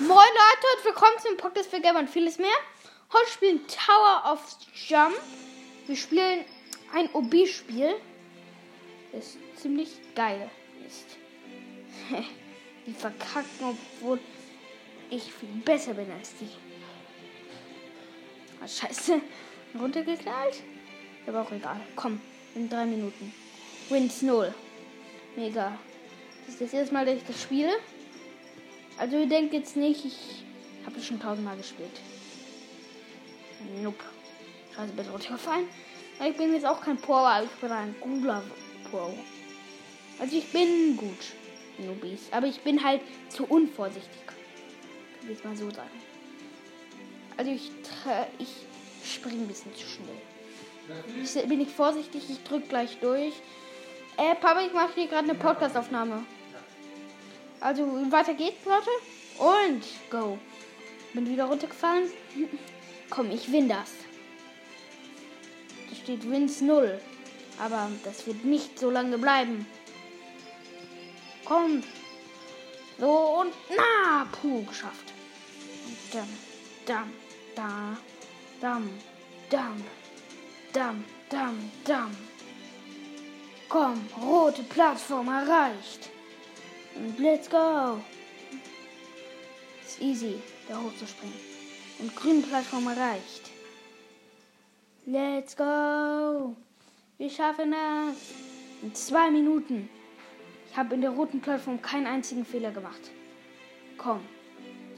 Moin Leute und willkommen zum Podcast für Gamer und vieles mehr. Heute spielen Tower of Jump. Wir spielen ein OB-Spiel, das ziemlich geil ist. die verkacken, obwohl ich viel besser bin als die. Ah, scheiße. Runtergeknallt? Aber auch egal. Komm, in drei Minuten. Wins 0. Mega. Das ist das erste Mal, dass ich das spiele. Also ihr denkt jetzt nicht, ich habe es schon tausendmal gespielt. Nope. Scheiße, bin runtergefallen. Ich bin jetzt auch kein Pro, aber ich bin ein guter Pro. Also ich bin gut. Nubis. Aber ich bin halt zu unvorsichtig. Kann ich mal so sagen. Also ich, ich springe ein bisschen zu schnell. Ich bin nicht vorsichtig, ich drücke gleich durch. Äh, Papa, ich mache hier gerade eine Podcastaufnahme. Also weiter geht's, Leute. Und go. Bin wieder runtergefallen. Komm, ich win das. Da steht Wins 0. Aber das wird nicht so lange bleiben. Komm. So und na, puh, geschafft. Und dann, dam, da, dam, dam, dam, dam, dam. Komm, rote Plattform erreicht. Und let's go. Ist easy, da hochzuspringen. Und grüne Plattform erreicht. Let's go. Wir schaffen das. In zwei Minuten. Ich habe in der roten Plattform keinen einzigen Fehler gemacht. Komm,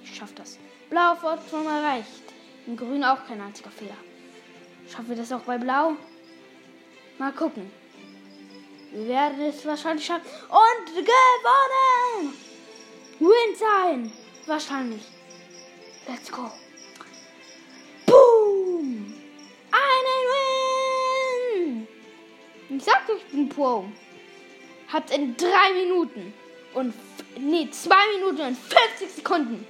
ich schaff das. Blaue Plattform erreicht. In grün auch kein einziger Fehler. Schaffen wir das auch bei blau? Mal gucken. Wir werden es wahrscheinlich schaffen. Und gewonnen! Win sein! Wahrscheinlich. Let's go. Boom! Einen Win! Ich sag euch, ich bin Pro. Habt in drei Minuten und nee, zwei Minuten und 50 Sekunden.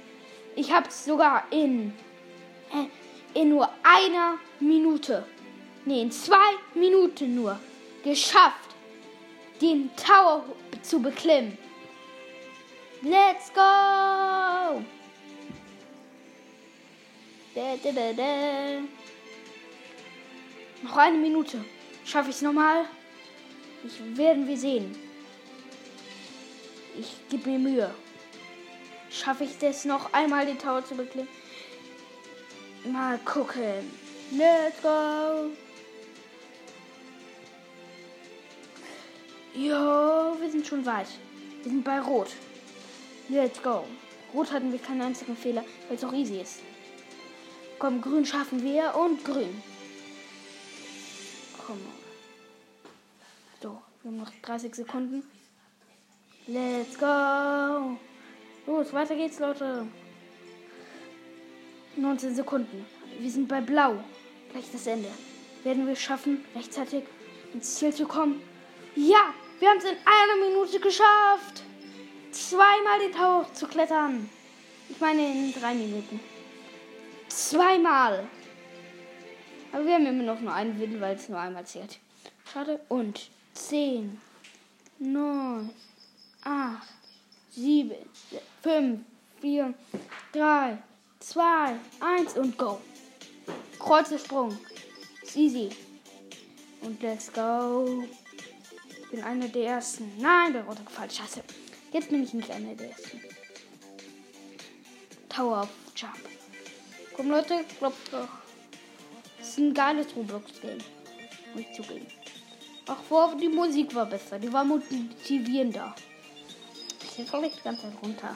Ich hab's sogar in äh, in nur einer Minute, nee, in zwei Minuten nur geschafft den Tower zu beklimmen. Let's go! Da, da, da. Noch eine Minute. Schaffe ich es nochmal? Ich werden wir sehen. Ich gebe mir Mühe. Schaffe ich es noch einmal den Tower zu beklimmen? Mal gucken. Let's go! Jo, wir sind schon weit. Wir sind bei Rot. Let's go. Rot hatten wir keinen einzigen Fehler, weil es auch easy ist. Komm, grün schaffen wir und grün. Komm. So, wir haben noch 30 Sekunden. Let's go. Los, weiter geht's, Leute. 19 Sekunden. Wir sind bei Blau. Gleich das Ende. Werden wir schaffen, rechtzeitig ins Ziel zu kommen? Ja, wir haben es in einer Minute geschafft. Zweimal den Tower zu klettern. Ich meine in drei Minuten. Zweimal. Aber wir haben immer noch nur einen Win, weil es nur einmal zählt. Schade. Und 10, 9, 8, 7, 5, 4, 3, 2, 1 und go. Kreuzesprung. Ist easy. Und let's go bin einer der ersten. Nein, bin runtergefallen. Scheiße. Jetzt bin ich nicht einer der ersten. Tower of Jump. Komm, Leute, glaubt doch. Das ist ein geiles Roblox-Game. Muss ich zugeben. Auch vor, die Musik war besser. Die war motivierender. Jetzt falle ich die ganze Zeit runter.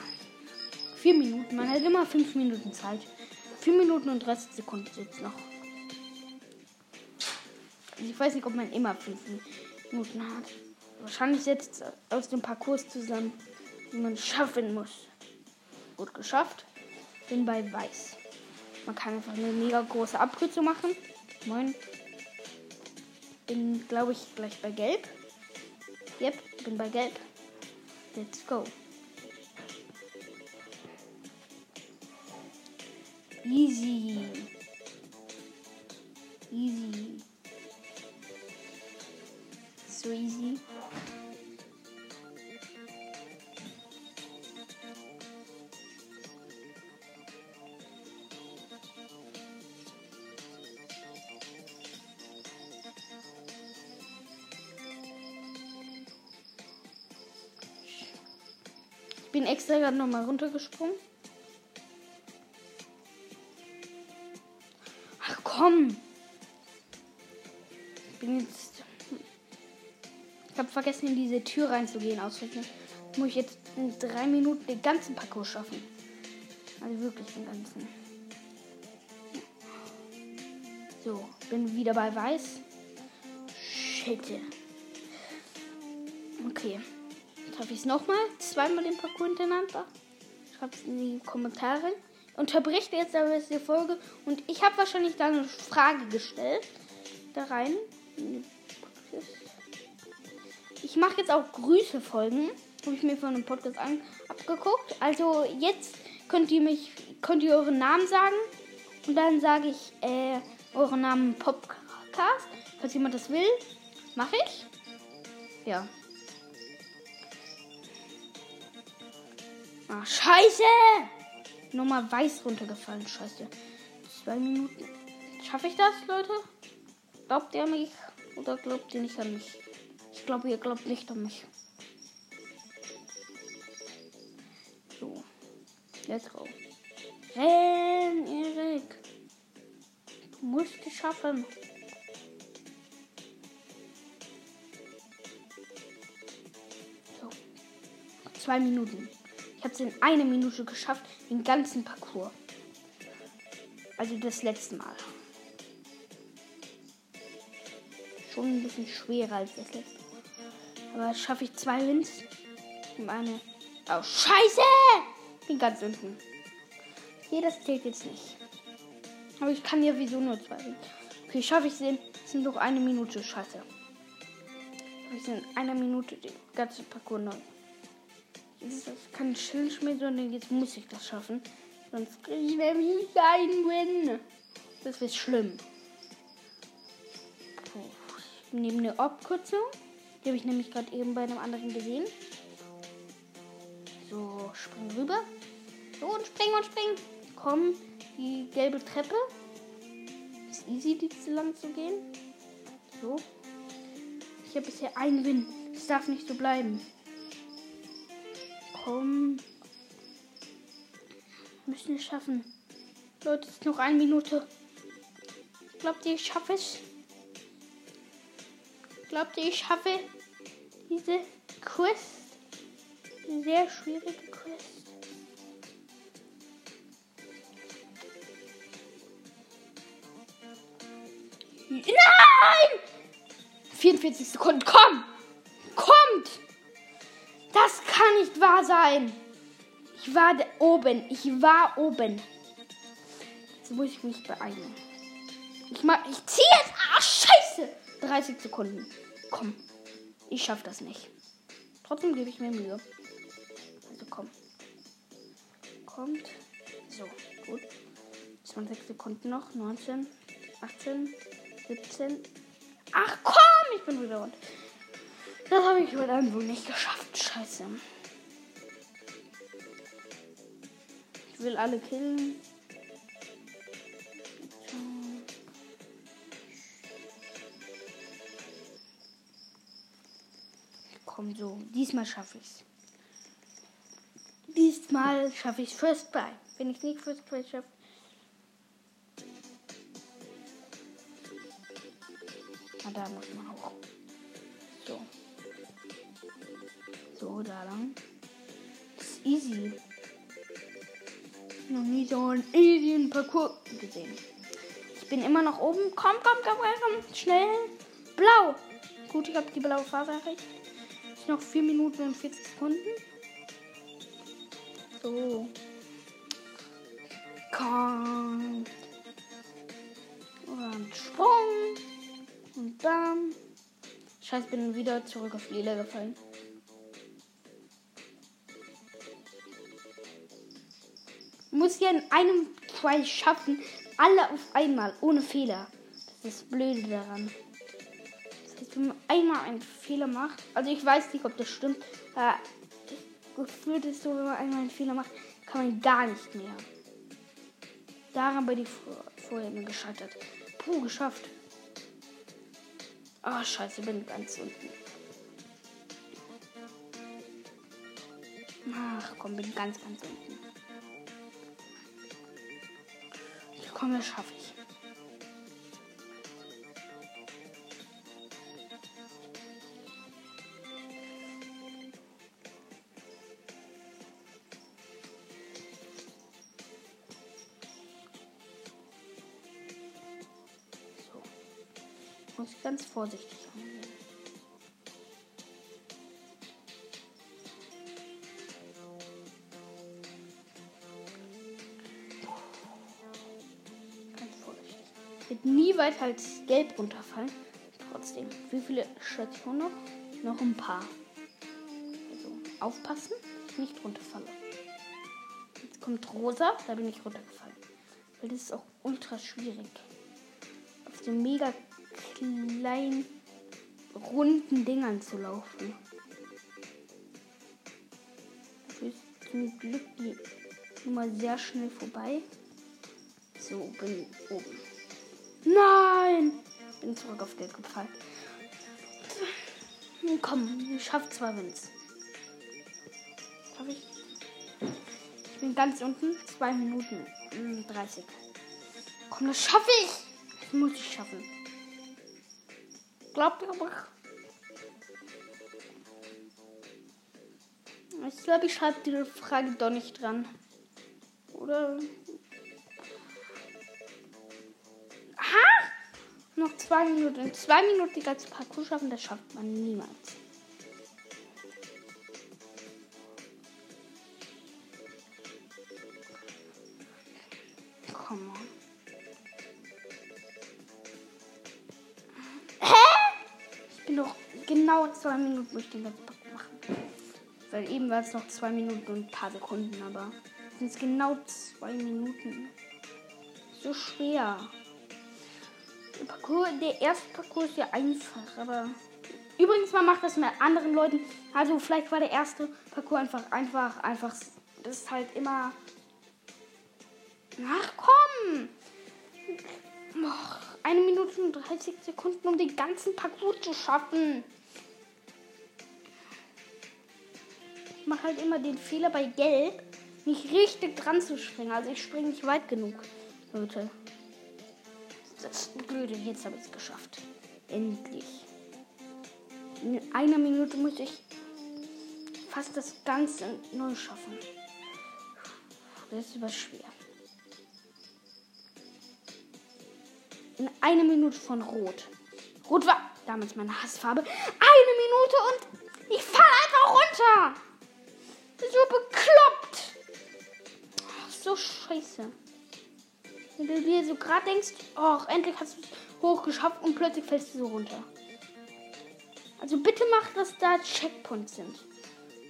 Vier Minuten. Man hat immer fünf Minuten Zeit. Vier Minuten und 30 Sekunden jetzt noch. Ich weiß nicht, ob man immer fünf Minuten hat. Wahrscheinlich setzt aus dem Parcours zusammen, wie man schaffen muss. Gut geschafft. Bin bei Weiß. Man kann einfach eine mega große Abkürzung machen. Moin. Bin, glaube ich, gleich bei Gelb. Yep, bin bei Gelb. Let's go. Easy. Easy. So easy. Bin extra gerade nochmal runtergesprungen. Ach komm. Ich bin jetzt. Ich habe vergessen, in diese Tür reinzugehen, ausrechnen. Muss ich jetzt in drei Minuten den ganzen Parcours schaffen. Also wirklich den ganzen. So, bin wieder bei Weiß. Shit. Okay. Schaffe ich es nochmal? Zweimal den Parcours hintereinander? Schreibt es in die Kommentare. Unterbricht jetzt aber die Folge. Und ich habe wahrscheinlich da eine Frage gestellt. Da rein. Ich mache jetzt auch Grüße-Folgen. Habe ich mir von einem Podcast an, abgeguckt. Also jetzt könnt ihr mich, könnt ihr euren Namen sagen. Und dann sage ich äh, euren Namen Podcast. Falls jemand das will, mache ich. Ja. Ah, scheiße! Nochmal weiß runtergefallen, scheiße. Zwei Minuten. Schaffe ich das, Leute? Glaubt ihr an mich oder glaubt ihr nicht an mich? Ich glaube, ihr glaubt nicht an mich. So. Let's go. Renn, Erik. Du musst es schaffen. So. Zwei Minuten habe es in einer Minute geschafft, den ganzen Parcours. Also das letzte Mal. Schon ein bisschen schwerer als das letzte Mal. Aber schaffe ich zwei Wins. Und eine. Oh, Scheiße! Bin ganz unten. Hier, das zählt jetzt nicht. Aber ich kann ja wieso nur zwei Wins. Okay, schaffe ich in. Es sind noch eine Minute. Scheiße. Ich in einer Minute den ganzen Parcours neu das kein Challenge mehr, sondern jetzt muss ich das schaffen. Sonst kriege ich nämlich keinen Win. Das wird schlimm. Ich nehme eine Abkürzung. Die habe ich nämlich gerade eben bei einem anderen gesehen. So, spring rüber. So, und spring und spring. Komm, die gelbe Treppe. Ist easy, die zu lang zu gehen. So. Ich habe bisher einen Win. Es darf nicht so bleiben komm. Wir müssen es schaffen. Leute, es ist noch eine Minute. Glaubt ihr, ich schaffe es? Glaubt ihr, ich schaffe diese Quest? Sehr schwierige Quest. Nein! 44 Sekunden, komm! Kommt! Kann nicht wahr sein. Ich war oben. Ich war oben. Jetzt muss ich mich beeilen. Ich mach. Ich ziehe jetzt. Ah, scheiße. 30 Sekunden. Komm. Ich schaff das nicht. Trotzdem gebe ich mir Mühe. Also komm. Kommt. So, gut. 20 Sekunden noch. 19, 18, 17. Ach komm, ich bin wieder rund. Das habe ich dann wohl nicht geschafft. Scheiße. Ich will alle killen. Komm so, diesmal schaffe ich's. Diesmal schaffe ich First Try. Wenn ich nicht First Try schaffe, da muss man auch. So. So, da lang. Das ist easy. Noch nie so einen easy Parcours gesehen. Ich bin immer noch oben. Komm, komm, komm, komm, komm. Schnell. Blau. Gut, ich habe die blaue Phase erreicht. Ist noch 4 Minuten und 40 Sekunden. So. Kommt. Und Sprung. Und dann. Scheiße, bin wieder zurück auf Lila gefallen. Muss ja in einem Try schaffen, alle auf einmal, ohne Fehler. Das ist das Blöde daran. Das heißt, einmal einen Fehler macht, also ich weiß nicht, ob das stimmt, aber gefühlt ist so, wenn man einmal einen Fehler macht, kann man gar nicht mehr. Daran bin ich vorher immer gescheitert. Puh, geschafft. Ah, oh, scheiße, bin ganz unten. Ach komm, bin ganz, ganz unten. Komm, das schaffe ich. So. Muss ganz vorsichtig angehen. Nie weiter als gelb runterfallen. Trotzdem. Wie viele Stationen noch? Noch ein paar. Also aufpassen, dass ich nicht runterfalle. Jetzt kommt rosa, da bin ich runtergefallen. Weil das ist auch ultra schwierig. Auf den mega kleinen runden Dingern zu laufen. Dafür ist zum Glück die Nummer sehr schnell vorbei. So, bin oben. Nein! Bin zurück auf Geld gefallen. Komm, ich schaff zwei Wins. Schaff ich? Ich bin ganz unten. Zwei Minuten. mm, 30. Komm, das schaffe ich! Das muss ich schaffen. Glaubt ihr aber. Ich glaube, ich schreibe die Frage doch nicht dran. Oder. Noch zwei Minuten. In zwei Minuten die ganze Parcours schaffen, das schafft man niemals. Komm on. Hä? Ich bin doch genau zwei Minuten, wo ich den ganzen Parcours machen. Weil eben war es noch zwei Minuten und ein paar Sekunden, aber sind es genau zwei Minuten. So schwer. Der, Parcours, der erste Parcours ist ja einfach, aber übrigens man macht das mit anderen Leuten. Also vielleicht war der erste Parcours einfach einfach einfach. Das ist halt immer. Ach komm! Och, eine Minute und 30 Sekunden, um den ganzen Parcours zu schaffen. Ich mache halt immer den Fehler bei Gelb, nicht richtig dran zu springen. Also ich springe nicht weit genug, Leute. Das blöde, jetzt habe ich es geschafft. Endlich. In einer Minute muss ich fast das Ganze neu schaffen. Das ist aber schwer. In einer Minute von Rot. Rot war damals meine Hassfarbe. Eine Minute und ich falle einfach runter. So bekloppt. So scheiße. Wenn du dir so gerade denkst, oh, endlich hast du es hochgeschafft und plötzlich fällst du so runter. Also bitte mach, dass da Checkpoints sind.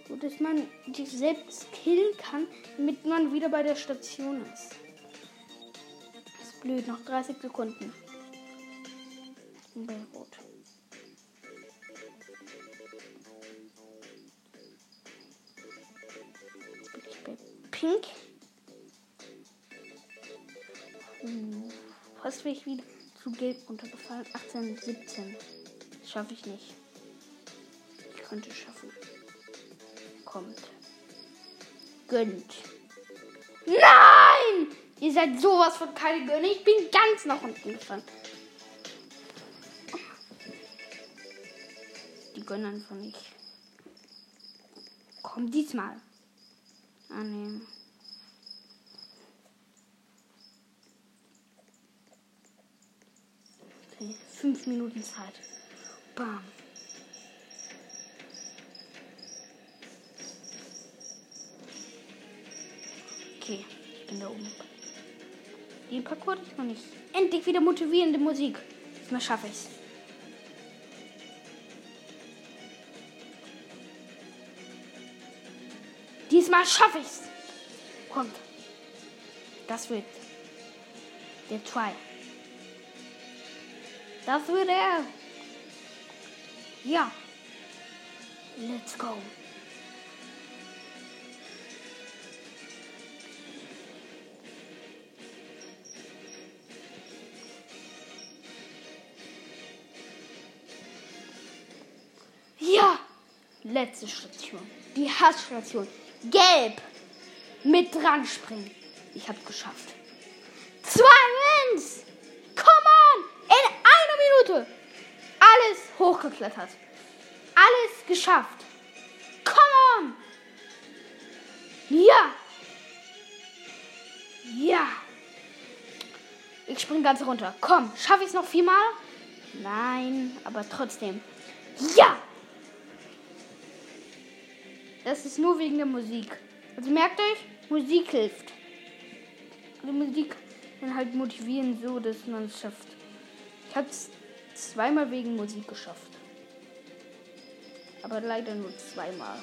So dass man sich selbst killen kann, damit man wieder bei der Station ist. Das ist blöd, noch 30 Sekunden. Ich bin Rot. Jetzt bin ich bei Pink. Hm, ich wieder zu gelb runtergefallen. 18, 17. Das schaffe ich nicht. Ich könnte es schaffen. Kommt. Gönnt. Nein! Ihr seid sowas von keine Gönne. Ich bin ganz nach unten gefallen. Die gönnen einfach nicht. Komm, diesmal. Annehmen. Okay, fünf Minuten Zeit. Bam. Okay, ich bin da oben. Den Parcours ich noch nicht. Endlich wieder motivierende Musik. Diesmal schaffe ich's. Diesmal schaffe ich's. Kommt. Das wird der Try. Das wird er. Ja. Let's go. Ja. Letzte Station. Die Hassstation. Gelb. Mit dran springen. Ich hab's geschafft. Zwei Wins. Come on. In einer Minute. Alles hochgeklettert. Alles geschafft. Come on. Ja. Ja. Ich spring ganz runter. Komm, schaffe ich es noch viermal? Nein, aber trotzdem. Ja! Das ist nur wegen der Musik. Also merkt euch, Musik hilft. Die Musik kann halt motivieren, so dass man es schafft. Ich habe es zweimal wegen Musik geschafft. Aber leider nur zweimal.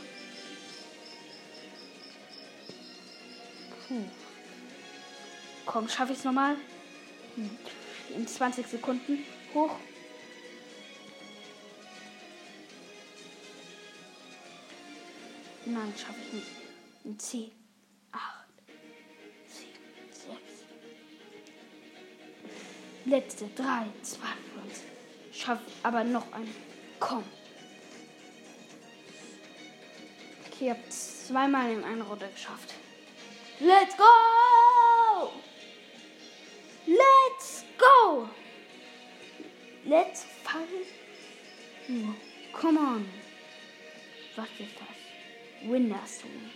Puh. Komm, schaffe ich es nochmal? In 20 Sekunden hoch. Nein, schaffe ich nicht. In 10, 8, 7, 6. Letzte 3, 2, 1. Schaff aber noch einen. Komm. Ich habe zweimal in einer Runde geschafft. Let's go! Let's go! Let's fight. Oh, come on. Was ist das? Windersong.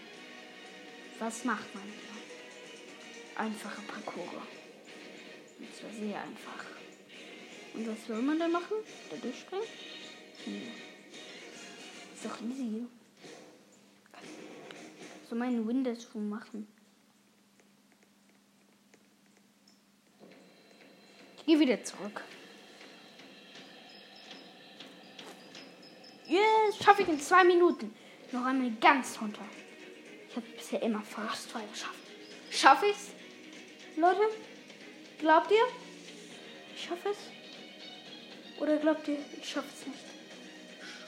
Was macht man hier? Einfache Parcours. Und zwar sehr einfach. Und was soll man da machen? Da durchspringen? Nee. Ist doch easy. So meinen Windows-Schuh machen. Geh wieder zurück. Yes, schaffe ich in zwei Minuten. Noch einmal ganz runter. Ich habe bisher immer fast zwei geschafft. Schaffe ich's? Leute? Glaubt ihr? Ich schaffe es? Oder glaubt ihr, ich schaffe es nicht?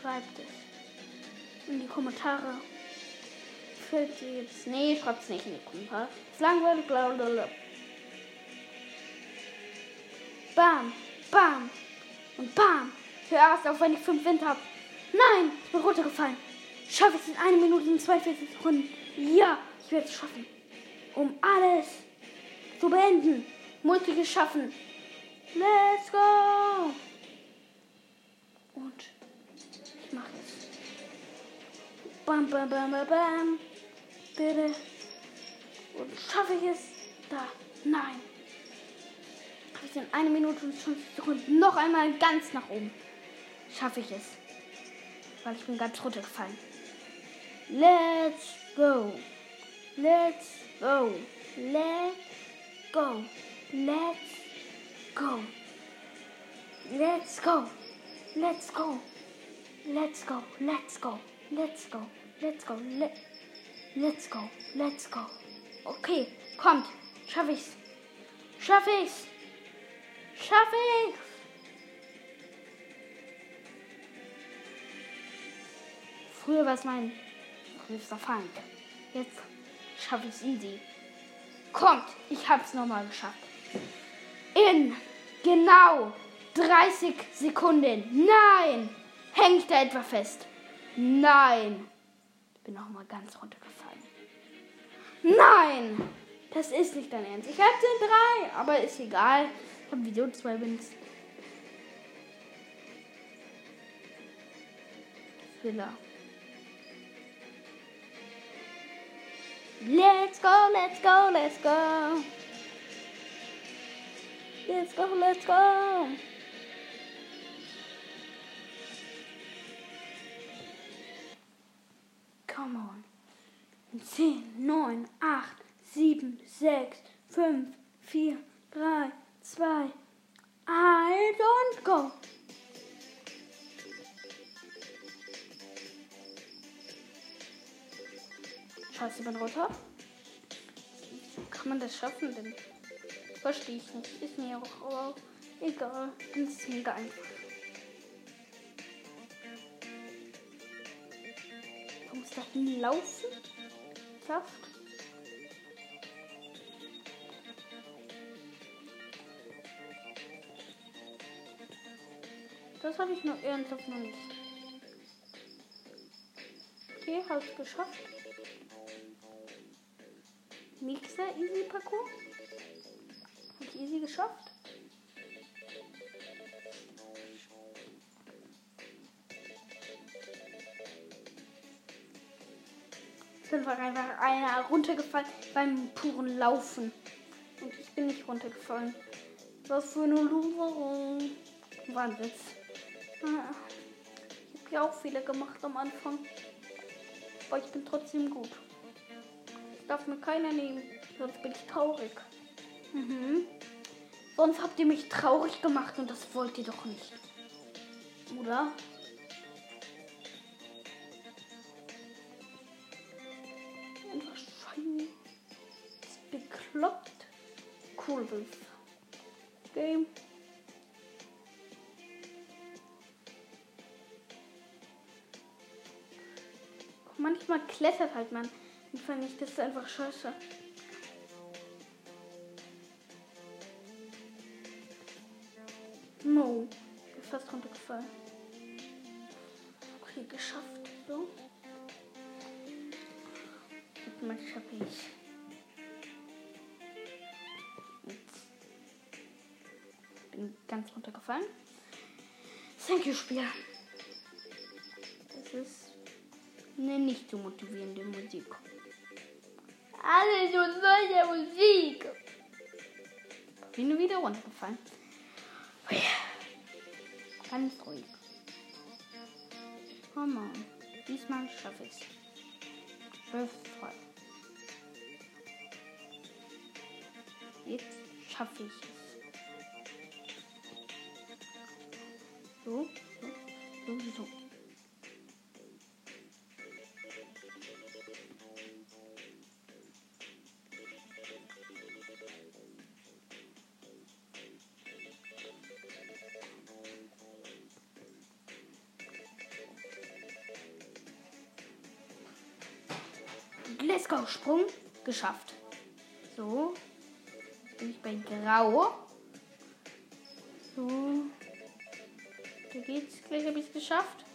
Schreibt es in die Kommentare. Fällt jetzt? Nee, schreibt es nicht in die Kommentare. Ist langweilig, blablabla. Bam, bam und bam. Zuerst auf, wenn ich fünf Wind habe. Nein, ich bin runtergefallen. Schaffe ich es in einer Minute und 42 Sekunden? Ja, ich werde es schaffen. Um alles zu beenden, muss ich es schaffen. Let's go! Und ich mache es. Bam, bam, bam, bam, bam. Bitte. Und schaffe ich es? Da. Nein ich in einer Minute und 20 Sekunden noch einmal ganz nach oben. Schaffe ich es. Weil ich bin ganz runtergefallen. Let's go. Let's go. Let's go. Let's go. Let's go. Let's go. Let's go. Let's go. Let's go. Let's go. Let's go. Let's go. Okay, kommt. Schaffe ich's. Schaffe ich's. Schaffe ich! Früher war es mein größter Feind. Jetzt schaffe ich es easy. Kommt, ich habe es nochmal geschafft. In genau 30 Sekunden. Nein! Hänge ich da etwa fest? Nein! Ich bin nochmal ganz runtergefallen. Nein! Das ist nicht dein Ernst. Ich hatte drei, aber ist egal. Ich habe Video zwei Wins. Villa. Let's go, let's go, let's go. Let's go, let's go. Come on. 10, 9, 8, 7, 6, 5, 4, 3, zwei, eins und go. Scheiße, ich bin runter. Kann man das schaffen denn? Verstehe ich nicht. Ist mir auch aber egal. Das ist mega einfach. Ich muss da hinlaufen. Saft. Das habe ich noch ernsthaft noch nicht. Okay, habe ich geschafft. Nächster Easy Parcours. Habe ich easy geschafft. Es ist einfach einer runtergefallen beim puren Laufen. Und ich bin nicht runtergefallen. Was für eine Loserung. War ein Witz. Ah, Ich habe ja auch Fehler gemacht am Anfang. Aber ich bin trotzdem gut. Das darf mir keiner nehmen. Sonst bin ich traurig. Mhm. Sonst habt ihr mich traurig gemacht und das wollt ihr doch nicht. Oder? Das Game. Manchmal klettert halt man. Und fand ich das ist einfach scheiße. No. Bin fast runtergefallen. Okay, geschafft. So. Jetzt mal schaffe ich. Bin ganz runtergefallen. Thank you, Spiel. Das ist eine nicht so motivierende Musik. Alle so solche Musik. Bin wieder runtergefallen. Oh. Ganz ruhig. Come on. Diesmal schaffe ich es. Jetzt schaffe ich es. So, so. Let's go, Sprung geschafft. So. Bin ich bei Grau. Geschafft.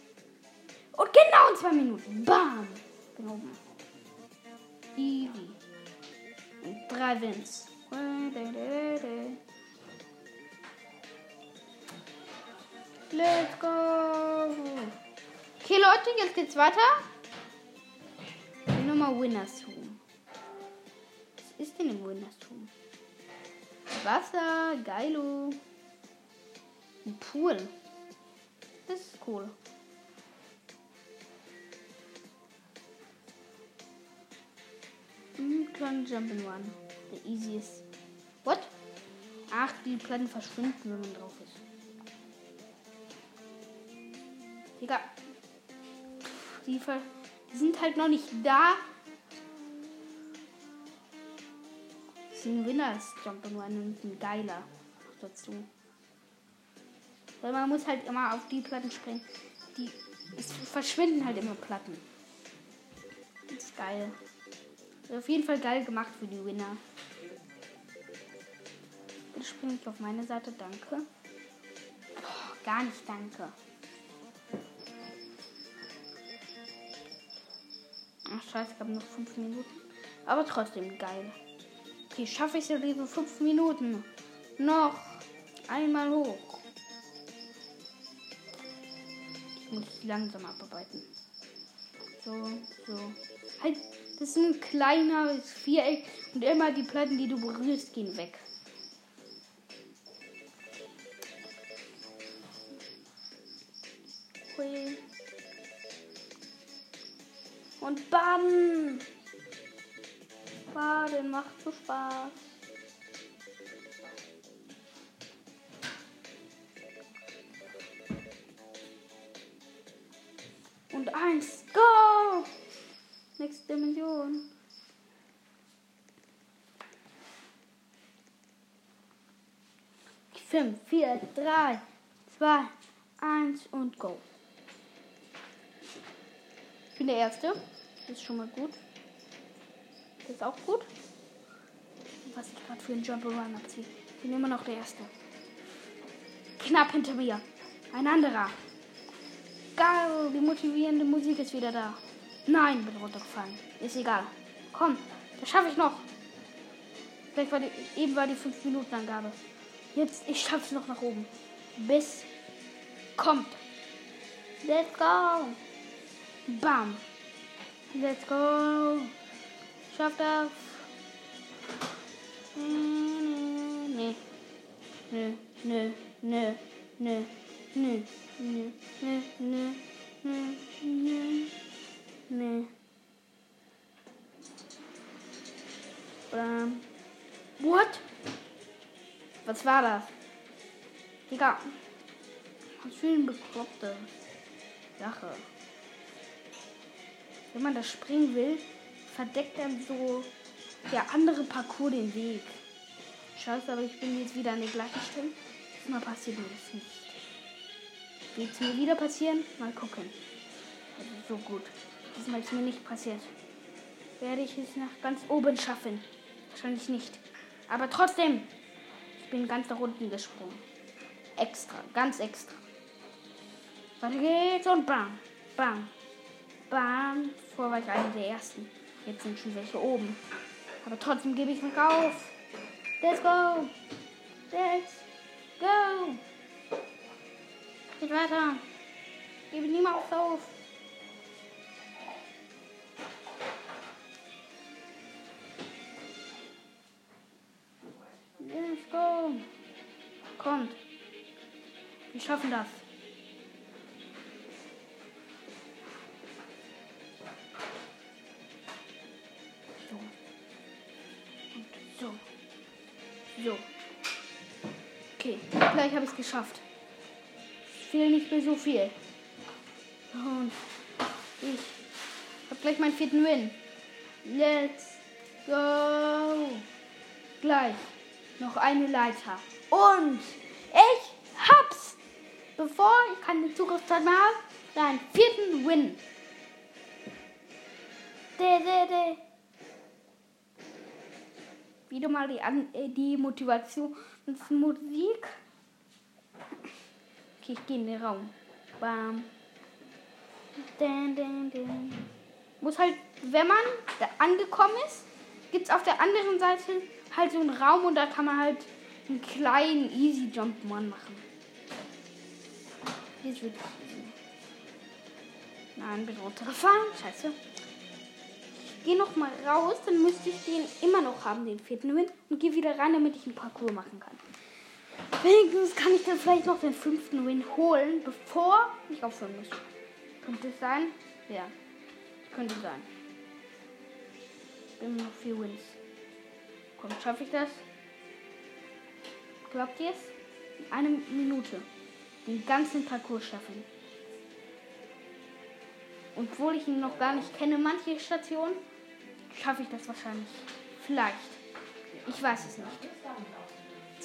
Und genau in zwei Minuten. Bam. Bin oben. Easy. Und drei Wins. Let's go. Okay, Leute, jetzt geht's weiter. Nochmal Winners Room. Was ist denn im Winners Room? Wasser, geilo. Ein Pool. Das ist cool. Hm, kleinen Jump'n'Run. Der easiest. What? Ach, die Platten verschwinden, wenn man drauf ist. Digga. Die, die sind halt noch nicht da. Das ist ein Winners Jump'n'Run und ein geiler dazu. Weil man muss halt immer auf die Platten springen. Die es verschwinden halt immer Platten. Das ist geil. Ist auf jeden Fall geil gemacht für die Winner. Jetzt springe ich auf meine Seite, danke. Boah, gar nicht danke. Ach scheiße, ich habe noch fünf Minuten. Aber trotzdem geil. Okay, schaffe ich es diese fünf Minuten. Noch einmal hoch. Ich muss langsam abarbeiten. So, so. Halt, das ist ein kleiner Viereck und immer die Platten, die du berührst, gehen weg. Hui. Und baden. Baden macht so Spaß. Eins, go! Nächste Dimension. Fünf, vier, drei, zwei, eins und go. Ich bin der Erste. Das ist schon mal gut. Das ist auch gut. Was ich gerade für einen Jump-Run abziehe. Ich bin immer noch der Erste. Knapp hinter mir. Ein anderer. Geil, die motivierende Musik ist wieder da. Nein, bin runtergefallen. Ist egal. Komm, das schaffe ich noch. Gleich war die, eben war die 5 Minuten Angabe. Jetzt, ich schaff's noch nach oben. Bis kommt. Let's go. Bam. Let's go. Schaff das. Nee. Nö, nö, nö, nö, nö, nö, nö, nö, nö, nö, nö. Bam. What? Was war das? Digga. Was für eine bekloppte Sache. Wenn man das springen will, verdeckt dann so der andere Parcours den Weg. Scheiße, aber ich bin jetzt wieder an der gleichen Stelle. Diesmal passiert mir das nicht. Wird es mir wieder passieren? Mal gucken. Also so gut. Diesmal ist mir nicht passiert. Werde ich es nach ganz oben schaffen? Wahrscheinlich nicht. Aber trotzdem, ich bin ganz nach unten gesprungen. Extra, ganz extra. Weiter geht's und bam, bam, bam. Vorher war ich einer der ersten. Jetzt sind schon welche oben. Aber trotzdem gebe ich mich auf. Let's go. Let's go. Geht weiter. Gebe niemals auf. Let's go. Kommt. Wir schaffen das. So. So. So. Okay, gleich habe ich es geschafft. Fehlt nicht mehr so viel. Und ich habe gleich meinen vierten Win. Let's go. Gleich noch eine Leiter. Und ich hab's. Bevor ich keine Zugriffszeit mehr habe, deinen vierten Win. De, de, de. Wieder mal die, äh, die Motivationsmusik. Okay, ich gehe in den Raum. Bam. Den, den, den. Muss halt, wenn man da angekommen ist, gibt es auf der anderen Seite halt so einen Raum und da kann man halt einen kleinen Easy Jump Man machen. Jetzt wird easy. Nein, bin runtergefallen. Scheiße. Ich gehe noch mal raus, dann müsste ich den immer noch haben, den vierten Win, und gehe wieder rein, damit ich einen Parcours machen kann. Wenigstens kann ich dann vielleicht noch den fünften Win holen, bevor ich aufhören muss. Könnte es sein? Ja. Könnte sein. Bin noch vier Wins. Komm, schaffe ich das? Glaubt ihr es? In einer Minute. Den ganzen Parcours schaffen. Und obwohl ich ihn noch gar nicht kenne, manche Stationen, schaffe ich das wahrscheinlich. Vielleicht. Ich weiß es nicht.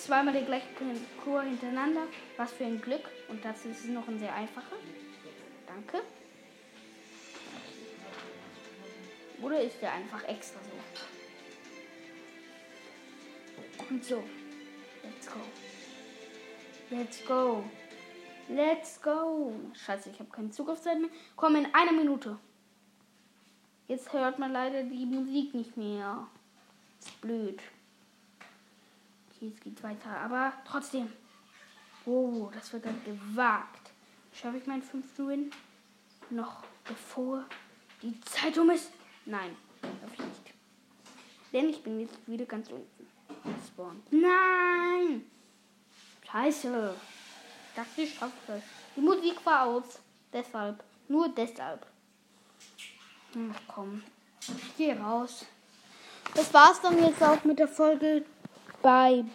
Zweimal der gleiche Parcours hintereinander. Was für ein Glück. Und das ist noch ein sehr einfacher. Danke. Oder ist der einfach extra so? Und so. Let's go. Let's go. Let's go. Scheiße, ich habe keine Zugriffszeit mehr. Komm in einer Minute. Jetzt hört man leider die Musik nicht mehr. Ist blöd. Okay, es geht weiter. Aber trotzdem. Oh, das wird dann gewagt. Schaffe ich meinen fünften Win? Noch bevor die Zeit um ist? Nein, darf ich nicht. Denn ich bin jetzt wieder ganz unten. Spawn. Nein! Scheiße. Ich dachte, ich schaffe das. Die Musik war aus. Deshalb. Nur deshalb. Ach komm. Ich gehe raus. Das war's dann jetzt auch mit der Folge. Bye, bye.